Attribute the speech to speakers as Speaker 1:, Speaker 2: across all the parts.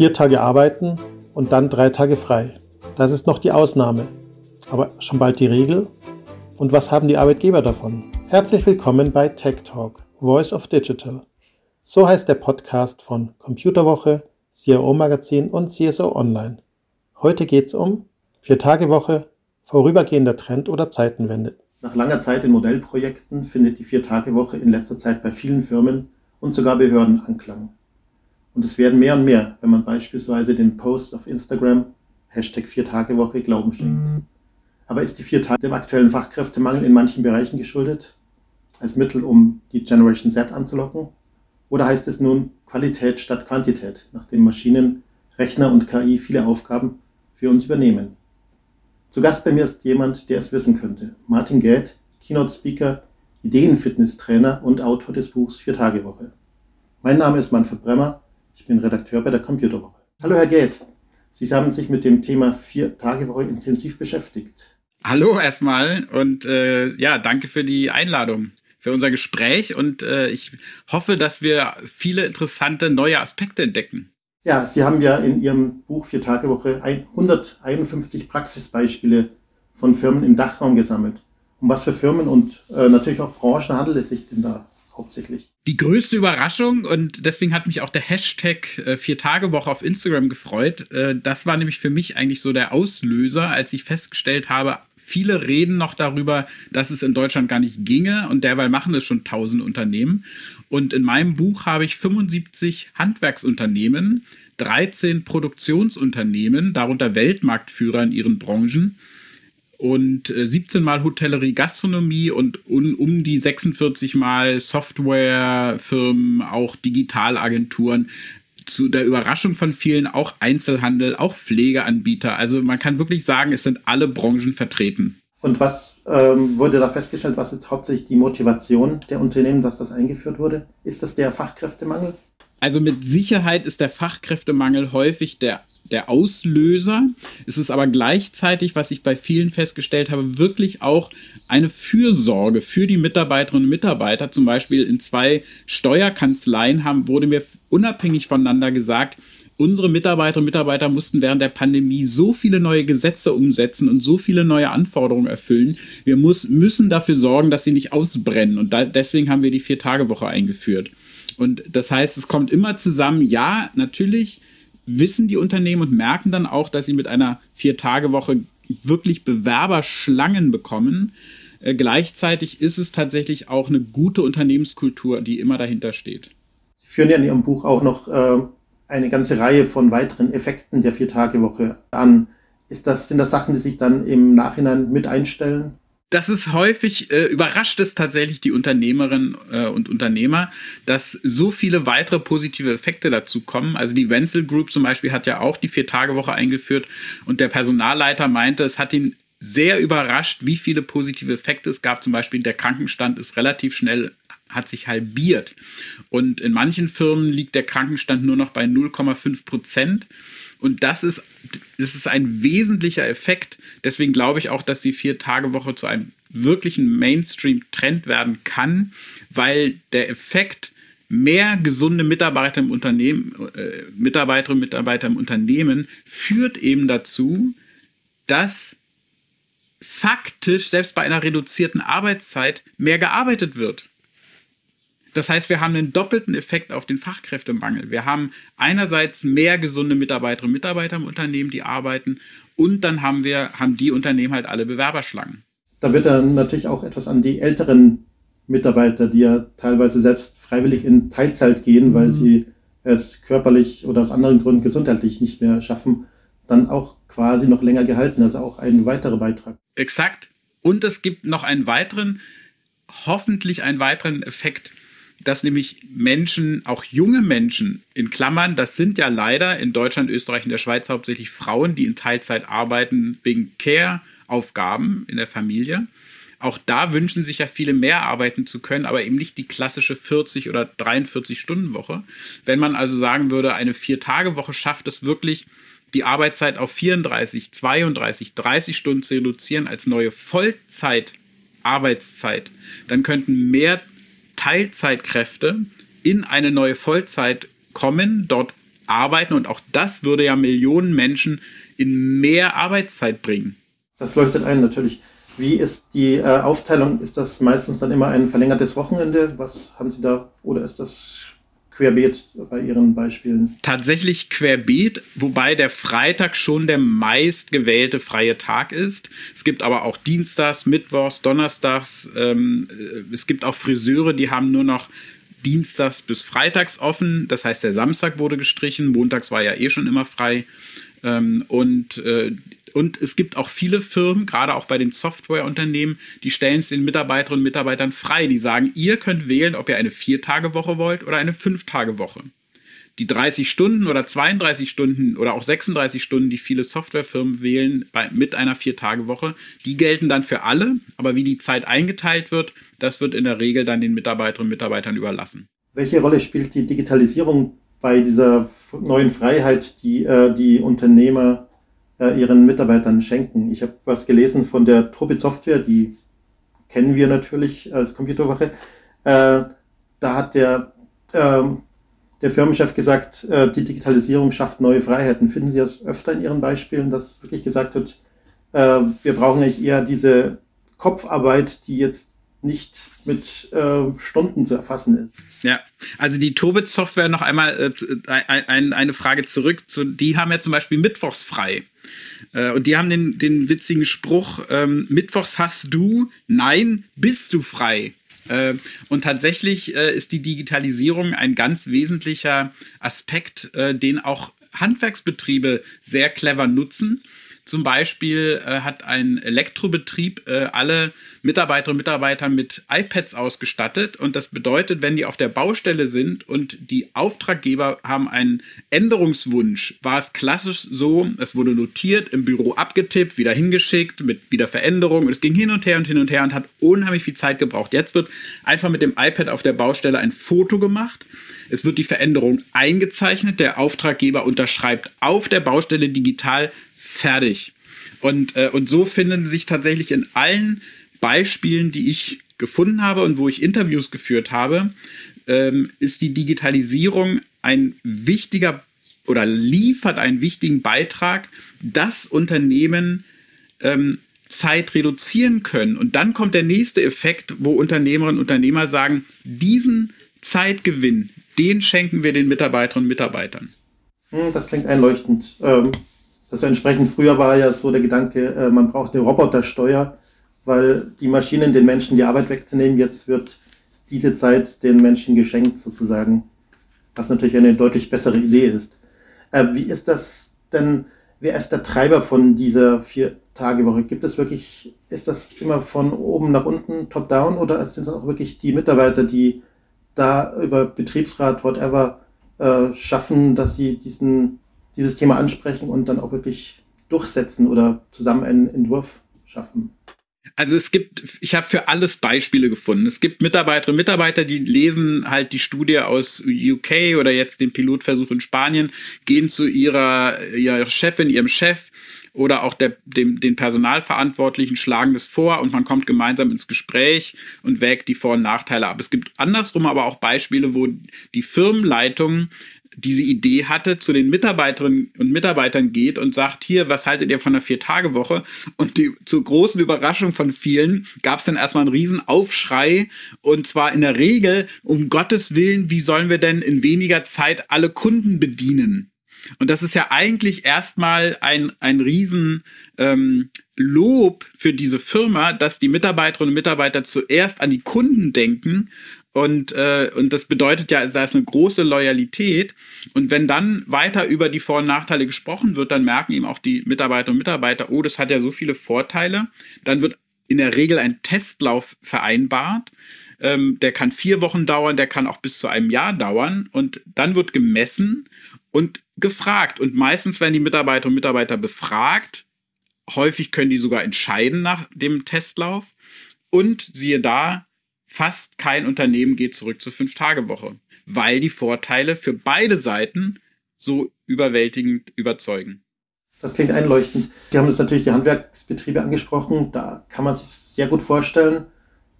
Speaker 1: Vier Tage arbeiten und dann drei Tage frei. Das ist noch die Ausnahme, aber schon bald die Regel. Und was haben die Arbeitgeber davon? Herzlich willkommen bei Tech Talk, Voice of Digital. So heißt der Podcast von Computerwoche, CIO Magazin und CSO Online. Heute geht es um Vier-Tage-Woche, vorübergehender Trend oder Zeitenwende.
Speaker 2: Nach langer Zeit in Modellprojekten findet die Vier-Tage-Woche in letzter Zeit bei vielen Firmen und sogar Behörden Anklang. Und es werden mehr und mehr, wenn man beispielsweise den Post auf Instagram Hashtag Vier-Tage-Woche Glauben schenkt. Mhm. Aber ist die vier Tage dem aktuellen Fachkräftemangel in manchen Bereichen geschuldet? Als Mittel, um die Generation Z anzulocken? Oder heißt es nun Qualität statt Quantität, nachdem Maschinen, Rechner und KI viele Aufgaben für uns übernehmen? Zu Gast bei mir ist jemand, der es wissen könnte. Martin Geld, Keynote-Speaker, Ideenfitnesstrainer und Autor des Buchs Vier-Tage-Woche. Mein Name ist Manfred Bremmer, ich bin Redakteur bei der Computerwoche. Hallo Herr Geld, Sie haben sich mit dem Thema Vier-Tage-Woche intensiv beschäftigt.
Speaker 3: Hallo erstmal und äh, ja, danke für die Einladung für unser Gespräch und äh, ich hoffe, dass wir viele interessante neue Aspekte entdecken.
Speaker 2: Ja, Sie haben ja in Ihrem Buch Vier Tage Woche 151 Praxisbeispiele von Firmen im Dachraum gesammelt. Um was für Firmen und äh, natürlich auch Branchen handelt es sich denn da hauptsächlich?
Speaker 3: Die größte Überraschung und deswegen hat mich auch der Hashtag äh, Vier Tage Woche auf Instagram gefreut. Äh, das war nämlich für mich eigentlich so der Auslöser, als ich festgestellt habe, Viele reden noch darüber, dass es in Deutschland gar nicht ginge und derweil machen es schon tausend Unternehmen. Und in meinem Buch habe ich 75 Handwerksunternehmen, 13 Produktionsunternehmen, darunter Weltmarktführer in ihren Branchen und 17 äh, Mal Hotellerie, Gastronomie und um, die 46 Mal Softwarefirmen, auch Digitalagenturen zu der Überraschung von vielen auch Einzelhandel, auch Pflegeanbieter. Also man kann wirklich sagen, es sind alle Branchen vertreten.
Speaker 2: Und was ähm, wurde da festgestellt? Was ist hauptsächlich die Motivation der Unternehmen, dass das eingeführt wurde? Ist das der Fachkräftemangel?
Speaker 3: Also mit Sicherheit ist der Fachkräftemangel häufig der der Auslöser. Es ist aber gleichzeitig, was ich bei vielen festgestellt habe, wirklich auch eine Fürsorge für die Mitarbeiterinnen und Mitarbeiter. Zum Beispiel in zwei Steuerkanzleien haben, wurde mir unabhängig voneinander gesagt, unsere Mitarbeiterinnen und Mitarbeiter mussten während der Pandemie so viele neue Gesetze umsetzen und so viele neue Anforderungen erfüllen. Wir muss, müssen dafür sorgen, dass sie nicht ausbrennen. Und da, deswegen haben wir die Vier-Tage-Woche eingeführt. Und das heißt, es kommt immer zusammen, ja, natürlich wissen die Unternehmen und merken dann auch, dass sie mit einer Vier-Tage-Woche wirklich Bewerberschlangen bekommen. Äh, gleichzeitig ist es tatsächlich auch eine gute Unternehmenskultur, die immer dahinter steht.
Speaker 2: Sie führen ja in Ihrem Buch auch noch äh, eine ganze Reihe von weiteren Effekten der Vier-Tage-Woche an. Ist das, sind das Sachen, die sich dann im Nachhinein mit einstellen?
Speaker 3: Das ist häufig, äh, überrascht es tatsächlich die Unternehmerinnen äh, und Unternehmer, dass so viele weitere positive Effekte dazu kommen. Also die Wenzel Group zum Beispiel hat ja auch die Vier-Tage-Woche eingeführt und der Personalleiter meinte, es hat ihn sehr überrascht, wie viele positive Effekte es gab. Zum Beispiel der Krankenstand ist relativ schnell hat sich halbiert. Und in manchen Firmen liegt der Krankenstand nur noch bei 0,5 Prozent. Und das ist, das ist ein wesentlicher Effekt. Deswegen glaube ich auch, dass die Vier-Tage-Woche zu einem wirklichen Mainstream-Trend werden kann, weil der Effekt mehr gesunde Mitarbeiter im Unternehmen, äh, Mitarbeiterinnen und Mitarbeiter im Unternehmen führt eben dazu, dass faktisch selbst bei einer reduzierten Arbeitszeit mehr gearbeitet wird. Das heißt, wir haben einen doppelten Effekt auf den Fachkräftemangel. Wir haben einerseits mehr gesunde Mitarbeiterinnen und Mitarbeiter im Unternehmen, die arbeiten, und dann haben wir, haben die Unternehmen halt alle Bewerberschlangen.
Speaker 2: Da wird dann natürlich auch etwas an die älteren Mitarbeiter, die ja teilweise selbst freiwillig in Teilzeit gehen, weil mhm. sie es körperlich oder aus anderen Gründen gesundheitlich nicht mehr schaffen, dann auch quasi noch länger gehalten. Also auch ein weiterer Beitrag.
Speaker 3: Exakt. Und es gibt noch einen weiteren, hoffentlich einen weiteren Effekt dass nämlich Menschen, auch junge Menschen, in Klammern, das sind ja leider in Deutschland, Österreich und der Schweiz hauptsächlich Frauen, die in Teilzeit arbeiten wegen Care-Aufgaben in der Familie. Auch da wünschen sich ja viele mehr arbeiten zu können, aber eben nicht die klassische 40 oder 43 Stunden Woche. Wenn man also sagen würde, eine Vier-Tage-Woche schafft es wirklich, die Arbeitszeit auf 34, 32, 30 Stunden zu reduzieren als neue Vollzeit Arbeitszeit, dann könnten mehr Teilzeitkräfte in eine neue Vollzeit kommen, dort arbeiten und auch das würde ja Millionen Menschen in mehr Arbeitszeit bringen.
Speaker 2: Das leuchtet ein natürlich. Wie ist die äh, Aufteilung? Ist das meistens dann immer ein verlängertes Wochenende? Was haben Sie da? Oder ist das querbeet bei Ihren Beispielen?
Speaker 3: Tatsächlich querbeet, wobei der Freitag schon der meistgewählte freie Tag ist. Es gibt aber auch Dienstags, Mittwochs, Donnerstags. Ähm, äh, es gibt auch Friseure, die haben nur noch Dienstags bis Freitags offen. Das heißt, der Samstag wurde gestrichen. Montags war ja eh schon immer frei. Ähm, und äh, und es gibt auch viele Firmen, gerade auch bei den Softwareunternehmen, die stellen es den Mitarbeiterinnen und Mitarbeitern frei. Die sagen, ihr könnt wählen, ob ihr eine Vier-Tage-Woche wollt oder eine Fünf-Tage-Woche. Die 30 Stunden oder 32 Stunden oder auch 36 Stunden, die viele Softwarefirmen wählen bei, mit einer Vier-Tage-Woche, die gelten dann für alle. Aber wie die Zeit eingeteilt wird, das wird in der Regel dann den Mitarbeiterinnen und Mitarbeitern überlassen.
Speaker 2: Welche Rolle spielt die Digitalisierung bei dieser neuen Freiheit, die äh, die Unternehmer äh, ihren Mitarbeitern schenken. Ich habe was gelesen von der Tobit Software, die kennen wir natürlich als Computerwache. Äh, da hat der, äh, der Firmenchef gesagt, äh, die Digitalisierung schafft neue Freiheiten. Finden Sie das öfter in Ihren Beispielen, dass wirklich gesagt wird, äh, wir brauchen eigentlich eher diese Kopfarbeit, die jetzt nicht mit äh, Stunden zu erfassen ist.
Speaker 3: Ja, also die Tobit-Software noch einmal äh, ein, eine Frage zurück. Zu, die haben ja zum Beispiel mittwochs frei. Äh, und die haben den, den witzigen Spruch, ähm, mittwochs hast du, nein, bist du frei. Äh, und tatsächlich äh, ist die Digitalisierung ein ganz wesentlicher Aspekt, den auch Handwerksbetriebe sehr clever nutzen. Zum Beispiel äh, hat ein Elektrobetrieb äh, alle Mitarbeiterinnen und Mitarbeiter mit iPads ausgestattet. Und das bedeutet, wenn die auf der Baustelle sind und die Auftraggeber haben einen Änderungswunsch, war es klassisch so, es wurde notiert, im Büro abgetippt, wieder hingeschickt, mit wieder Veränderung. Und es ging hin und her und hin und her und hat unheimlich viel Zeit gebraucht. Jetzt wird einfach mit dem iPad auf der Baustelle ein Foto gemacht. Es wird die Veränderung eingezeichnet. Der Auftraggeber unterschreibt auf der Baustelle digital fertig. Und, äh, und so finden sich tatsächlich in allen Beispielen, die ich gefunden habe und wo ich Interviews geführt habe, ähm, ist die Digitalisierung ein wichtiger oder liefert einen wichtigen Beitrag, dass Unternehmen ähm, Zeit reduzieren können. Und dann kommt der nächste Effekt, wo Unternehmerinnen und Unternehmer sagen, diesen Zeitgewinn, den schenken wir den Mitarbeiterinnen und Mitarbeitern.
Speaker 2: Hm, das klingt einleuchtend. Ähm, also entsprechend früher war ja so der Gedanke, äh, man braucht eine Robotersteuer, weil die Maschinen den Menschen die Arbeit wegzunehmen. Jetzt wird diese Zeit den Menschen geschenkt sozusagen, was natürlich eine deutlich bessere Idee ist. Äh, wie ist das denn? Wer ist der Treiber von dieser Vier-Tage-Woche? Gibt es wirklich, ist das immer von oben nach unten, top-down, oder sind es auch wirklich die Mitarbeiter, die da über Betriebsrat, whatever, äh, schaffen, dass sie diesen dieses Thema ansprechen und dann auch wirklich durchsetzen oder zusammen einen Entwurf schaffen.
Speaker 3: Also es gibt, ich habe für alles Beispiele gefunden. Es gibt Mitarbeiterinnen und Mitarbeiter, die lesen halt die Studie aus UK oder jetzt den Pilotversuch in Spanien, gehen zu ihrer, ihrer Chefin, ihrem Chef oder auch der, dem, den Personalverantwortlichen schlagen das vor und man kommt gemeinsam ins Gespräch und wägt die Vor- und Nachteile ab. Es gibt andersrum aber auch Beispiele, wo die Firmenleitung diese Idee hatte, zu den Mitarbeiterinnen und Mitarbeitern geht und sagt, hier, was haltet ihr von der Vier-Tage-Woche? Und die, zur großen Überraschung von vielen gab es dann erstmal einen riesen Aufschrei und zwar in der Regel, um Gottes Willen, wie sollen wir denn in weniger Zeit alle Kunden bedienen? Und das ist ja eigentlich erstmal ein, ein riesen ähm, Lob für diese Firma, dass die Mitarbeiterinnen und Mitarbeiter zuerst an die Kunden denken und, äh, und das bedeutet ja, da ist eine große Loyalität. Und wenn dann weiter über die Vor- und Nachteile gesprochen wird, dann merken eben auch die Mitarbeiterinnen und Mitarbeiter, oh, das hat ja so viele Vorteile. Dann wird in der Regel ein Testlauf vereinbart. Ähm, der kann vier Wochen dauern, der kann auch bis zu einem Jahr dauern. Und dann wird gemessen und gefragt. Und meistens werden die Mitarbeiterinnen und Mitarbeiter befragt. Häufig können die sogar entscheiden nach dem Testlauf. Und siehe da, fast kein Unternehmen geht zurück zur Fünf-Tage-Woche, weil die Vorteile für beide Seiten so überwältigend überzeugen.
Speaker 2: Das klingt einleuchtend. Sie haben jetzt natürlich die Handwerksbetriebe angesprochen. Da kann man sich sehr gut vorstellen.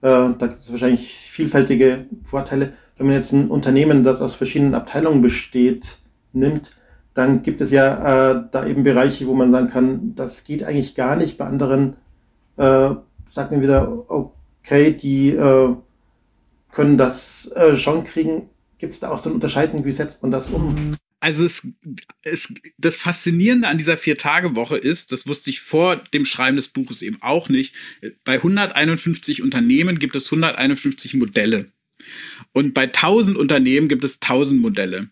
Speaker 2: Äh, da gibt es wahrscheinlich vielfältige Vorteile. Wenn man jetzt ein Unternehmen, das aus verschiedenen Abteilungen besteht, nimmt, dann gibt es ja äh, da eben Bereiche, wo man sagen kann, das geht eigentlich gar nicht. Bei anderen äh, sagt man wieder, okay, die äh, können das äh, schon kriegen. Gibt es da auch so eine Unterscheidung, wie setzt man das um?
Speaker 3: Also es, es, das Faszinierende an dieser Vier-Tage-Woche ist, das wusste ich vor dem Schreiben des Buches eben auch nicht, bei 151 Unternehmen gibt es 151 Modelle. Und bei 1000 Unternehmen gibt es 1000 Modelle.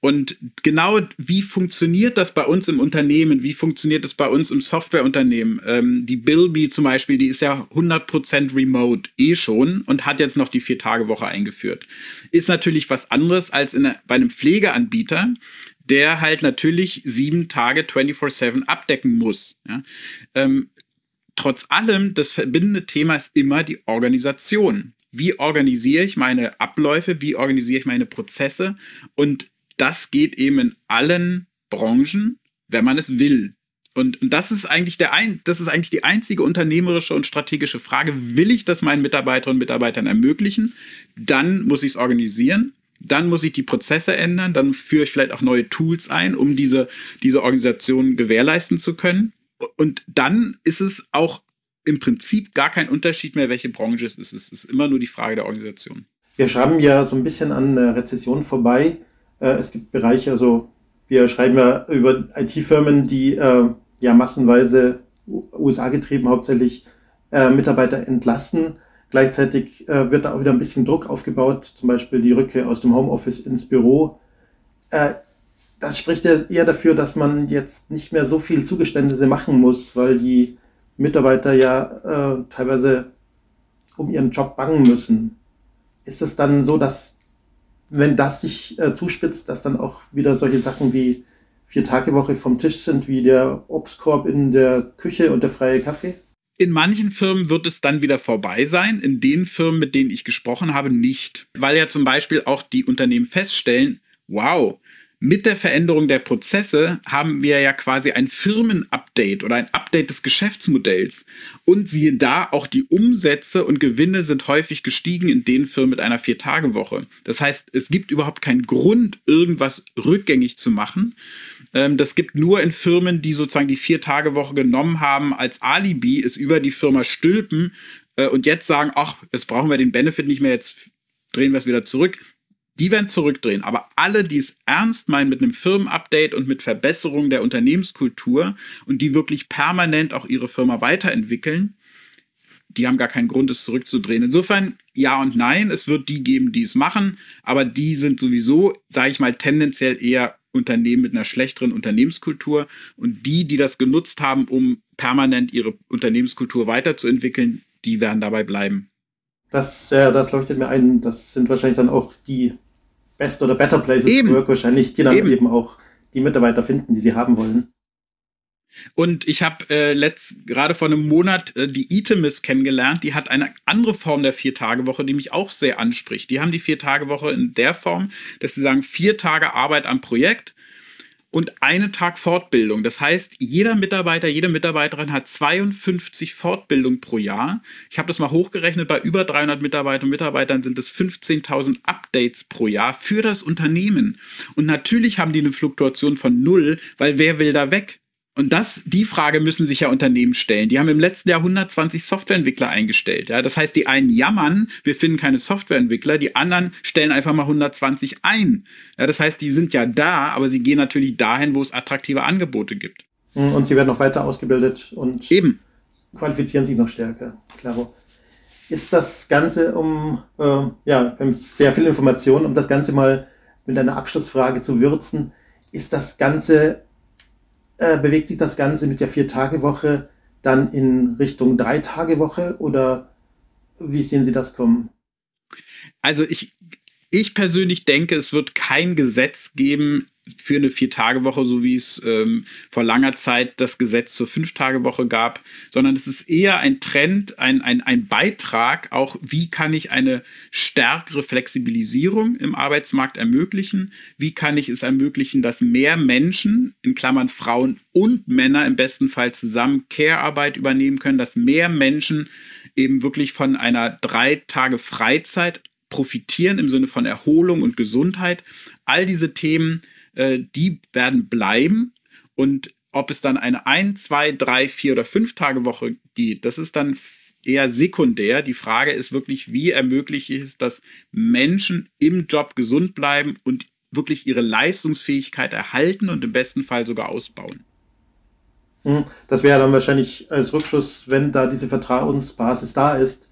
Speaker 3: Und genau wie funktioniert das bei uns im Unternehmen? Wie funktioniert das bei uns im Softwareunternehmen? Ähm, die Bilby zum Beispiel, die ist ja 100% remote eh schon und hat jetzt noch die Vier-Tage-Woche eingeführt. Ist natürlich was anderes als in, bei einem Pflegeanbieter, der halt natürlich sieben Tage 24-7 abdecken muss. Ja? Ähm, trotz allem, das verbindende Thema ist immer die Organisation wie organisiere ich meine Abläufe, wie organisiere ich meine Prozesse und das geht eben in allen Branchen, wenn man es will. Und, und das ist eigentlich der ein, das ist eigentlich die einzige unternehmerische und strategische Frage. Will ich das meinen Mitarbeiterinnen und Mitarbeitern ermöglichen? Dann muss ich es organisieren. Dann muss ich die Prozesse ändern. Dann führe ich vielleicht auch neue Tools ein, um diese, diese Organisation gewährleisten zu können. Und dann ist es auch im Prinzip gar kein Unterschied mehr, welche Branche es ist. Es ist immer nur die Frage der Organisation.
Speaker 2: Wir schreiben ja so ein bisschen an Rezession vorbei. Äh, es gibt Bereiche, also wir schreiben ja über IT-Firmen, die äh, ja massenweise USA getrieben hauptsächlich äh, Mitarbeiter entlassen. Gleichzeitig wird da auch wieder ein bisschen Druck aufgebaut, zum Beispiel die Rückkehr aus dem Homeoffice ins Büro. das spricht ja eher dafür, dass man jetzt nicht mehr so viel Zugeständnisse machen muss, weil die Mitarbeiter ja äh, teilweise um ihren Job bangen müssen. Ist es dann so, dass wenn das sich äh, zuspitzt, dass dann auch wieder solche Sachen wie vier Tage Woche vom Tisch sind, wie der Obstkorb in der Küche und der freie Kaffee?
Speaker 3: In manchen Firmen wird es dann wieder vorbei sein, in den Firmen, mit denen ich gesprochen habe, nicht. Weil ja zum Beispiel auch die Unternehmen feststellen, wow, mit der Veränderung der Prozesse haben wir ja quasi ein Firmenupdate oder ein Update des Geschäftsmodells. Und siehe da, auch die Umsätze und Gewinne sind häufig gestiegen in den Firmen mit einer Vier-Tage-Woche. Das heißt, es gibt überhaupt keinen Grund, irgendwas rückgängig zu machen. Ähm, das gibt nur in Firmen, die sozusagen die Vier-Tage-Woche genommen haben als Alibi, es über die Firma stülpen äh, und jetzt sagen, ach, jetzt brauchen wir den Benefit nicht mehr, jetzt drehen wir es wieder zurück die werden zurückdrehen. Aber alle, die es ernst meinen mit einem Firmenupdate und mit Verbesserung der Unternehmenskultur und die wirklich permanent auch ihre Firma weiterentwickeln, die haben gar keinen Grund, es zurückzudrehen. Insofern ja und nein, es wird die geben, die es machen, aber die sind sowieso, sage ich mal, tendenziell eher Unternehmen mit einer schlechteren Unternehmenskultur und die, die das genutzt haben, um permanent ihre Unternehmenskultur weiterzuentwickeln, die werden dabei bleiben.
Speaker 2: Das, ja, das leuchtet mir ein. Das sind wahrscheinlich dann auch die Best oder Better Places
Speaker 3: eben.
Speaker 2: Work wahrscheinlich, die dann eben. eben auch die Mitarbeiter finden, die sie haben wollen.
Speaker 3: Und ich habe äh, letzt gerade vor einem Monat äh, die Itemis kennengelernt. Die hat eine andere Form der Vier-Tage-Woche, die mich auch sehr anspricht. Die haben die Vier-Tage-Woche in der Form, dass sie sagen, vier Tage Arbeit am Projekt und einen Tag Fortbildung. Das heißt, jeder Mitarbeiter, jede Mitarbeiterin hat 52 Fortbildungen pro Jahr. Ich habe das mal hochgerechnet, bei über 300 Mitarbeitern und Mitarbeitern sind es 15.000 Updates pro Jahr für das Unternehmen. Und natürlich haben die eine Fluktuation von null, weil wer will da weg? Und das, die Frage müssen sich ja Unternehmen stellen. Die haben im letzten Jahr 120 Softwareentwickler eingestellt. Ja? Das heißt, die einen jammern, wir finden keine Softwareentwickler, die anderen stellen einfach mal 120 ein. Ja, das heißt, die sind ja da, aber sie gehen natürlich dahin, wo es attraktive Angebote gibt.
Speaker 2: Hm, und sie werden noch weiter ausgebildet und
Speaker 3: Eben.
Speaker 2: qualifizieren sich noch stärker. Klaro. Ist das Ganze um, äh, ja, wir haben sehr viel Informationen, um das Ganze mal mit einer Abschlussfrage zu würzen. Ist das Ganze äh, bewegt sich das Ganze mit der Vier-Tage-Woche dann in Richtung Drei-Tage-Woche oder wie sehen Sie das kommen?
Speaker 3: Also ich, ich persönlich denke, es wird kein Gesetz geben, für eine Vier-Tage-Woche, so wie es ähm, vor langer Zeit das Gesetz zur Fünf-Tage-Woche gab, sondern es ist eher ein Trend, ein, ein, ein Beitrag, auch wie kann ich eine stärkere Flexibilisierung im Arbeitsmarkt ermöglichen, wie kann ich es ermöglichen, dass mehr Menschen, in Klammern Frauen und Männer im besten Fall zusammen Care-Arbeit übernehmen können, dass mehr Menschen eben wirklich von einer drei Tage Freizeit profitieren im Sinne von Erholung und Gesundheit. All diese Themen äh, die werden bleiben und ob es dann eine ein, zwei, drei, vier oder fünf Tage Woche geht, das ist dann eher sekundär. Die Frage ist wirklich, wie ermögliche ich es, dass Menschen im Job gesund bleiben und wirklich ihre Leistungsfähigkeit erhalten und im besten Fall sogar ausbauen.
Speaker 2: Hm, das wäre dann wahrscheinlich als Rückschluss, wenn da diese Vertrauensbasis da ist,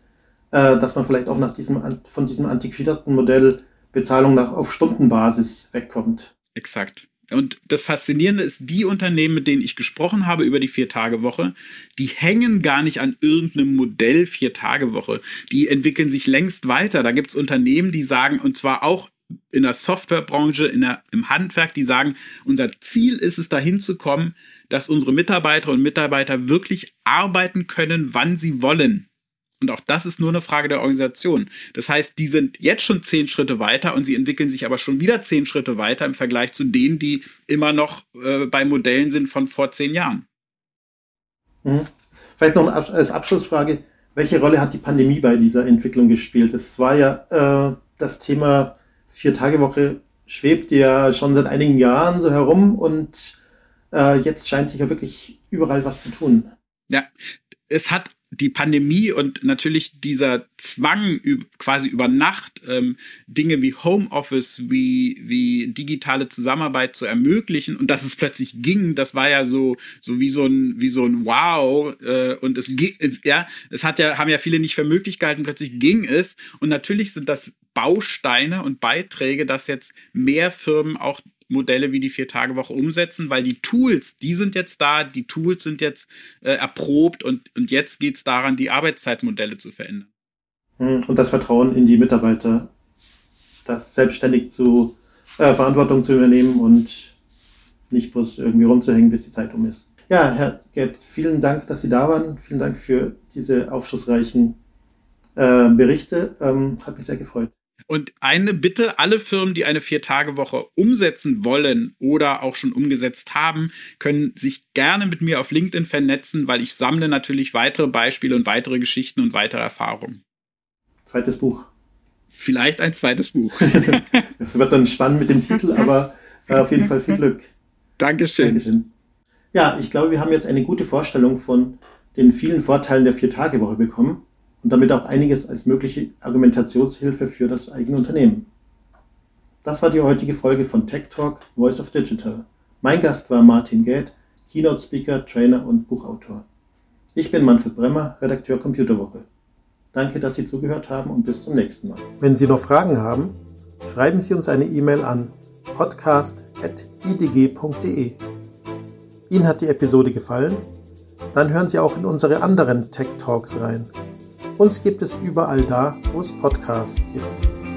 Speaker 2: äh, dass man vielleicht auch nach diesem, von diesem antiquierten Modell Bezahlung nach, auf Stundenbasis wegkommt.
Speaker 3: Exakt. Und das Faszinierende ist, die Unternehmen, mit denen ich gesprochen habe über die Vier-Tage-Woche, die hängen gar nicht an irgendeinem Modell Vier-Tage-Woche. Die entwickeln sich längst weiter. Da gibt es Unternehmen, die sagen, und zwar auch in der Softwarebranche, in der, im Handwerk, die sagen, unser Ziel ist es, dahin zu kommen, dass unsere Mitarbeiter und Mitarbeiter wirklich arbeiten können, wann sie wollen. Und auch das ist nur eine Frage der Organisation. Das heißt, die sind jetzt schon zehn Schritte weiter und sie entwickeln sich aber schon wieder zehn Schritte weiter im Vergleich zu denen, die immer noch äh, bei Modellen sind von vor zehn Jahren.
Speaker 2: Mhm. Vielleicht noch als Abschlussfrage, welche Rolle hat die Pandemie bei dieser Entwicklung gespielt? Es war ja äh, das Thema Vier-Tage-Woche schwebt ja schon seit einigen Jahren so herum und äh, jetzt scheint sich ja wirklich überall was zu tun.
Speaker 3: Ja, es hat die Pandemie und natürlich dieser Zwang quasi über Nacht ähm, Dinge wie Homeoffice, wie, wie digitale Zusammenarbeit zu ermöglichen und dass es plötzlich ging, das war ja so, so wie so ein, wie so ein Wow äh, und es, es, ja, es hat ja, haben ja viele nicht für möglich gehalten, plötzlich ging es. Und natürlich sind das Bausteine und Beiträge, dass jetzt mehr Firmen auch Modelle wie die Vier-Tage-Woche umsetzen, weil die Tools, die sind jetzt da, die Tools sind jetzt äh, erprobt und, und jetzt geht es daran, die Arbeitszeitmodelle zu verändern.
Speaker 2: Hm, und das Vertrauen in die Mitarbeiter, das selbstständig zu äh, Verantwortung zu übernehmen und nicht bloß irgendwie rumzuhängen, bis die Zeit um ist. Ja, Herr Gerd, vielen Dank, dass Sie da waren. Vielen Dank für diese aufschlussreichen äh, Berichte. Ähm, hat mich sehr gefreut.
Speaker 3: Und eine Bitte, alle Firmen, die eine Vier-Tage-Woche umsetzen wollen oder auch schon umgesetzt haben, können sich gerne mit mir auf LinkedIn vernetzen, weil ich sammle natürlich weitere Beispiele und weitere Geschichten und weitere Erfahrungen.
Speaker 2: Zweites Buch.
Speaker 3: Vielleicht ein zweites Buch.
Speaker 2: das wird dann spannend mit dem Titel, aber äh, auf jeden Fall viel Glück.
Speaker 3: Dankeschön. Dankeschön.
Speaker 2: Ja, ich glaube, wir haben jetzt eine gute Vorstellung von den vielen Vorteilen der Vier-Tage-Woche bekommen und damit auch einiges als mögliche Argumentationshilfe für das eigene Unternehmen. Das war die heutige Folge von Tech Talk Voice of Digital. Mein Gast war Martin Gät, Keynote Speaker, Trainer und Buchautor. Ich bin Manfred Bremmer, Redakteur Computerwoche. Danke, dass Sie zugehört haben und bis zum nächsten Mal.
Speaker 1: Wenn Sie noch Fragen haben, schreiben Sie uns eine E-Mail an podcast.idg.de. Ihnen hat die Episode gefallen? Dann hören Sie auch in unsere anderen Tech Talks rein. Uns gibt es überall da, wo es Podcasts gibt.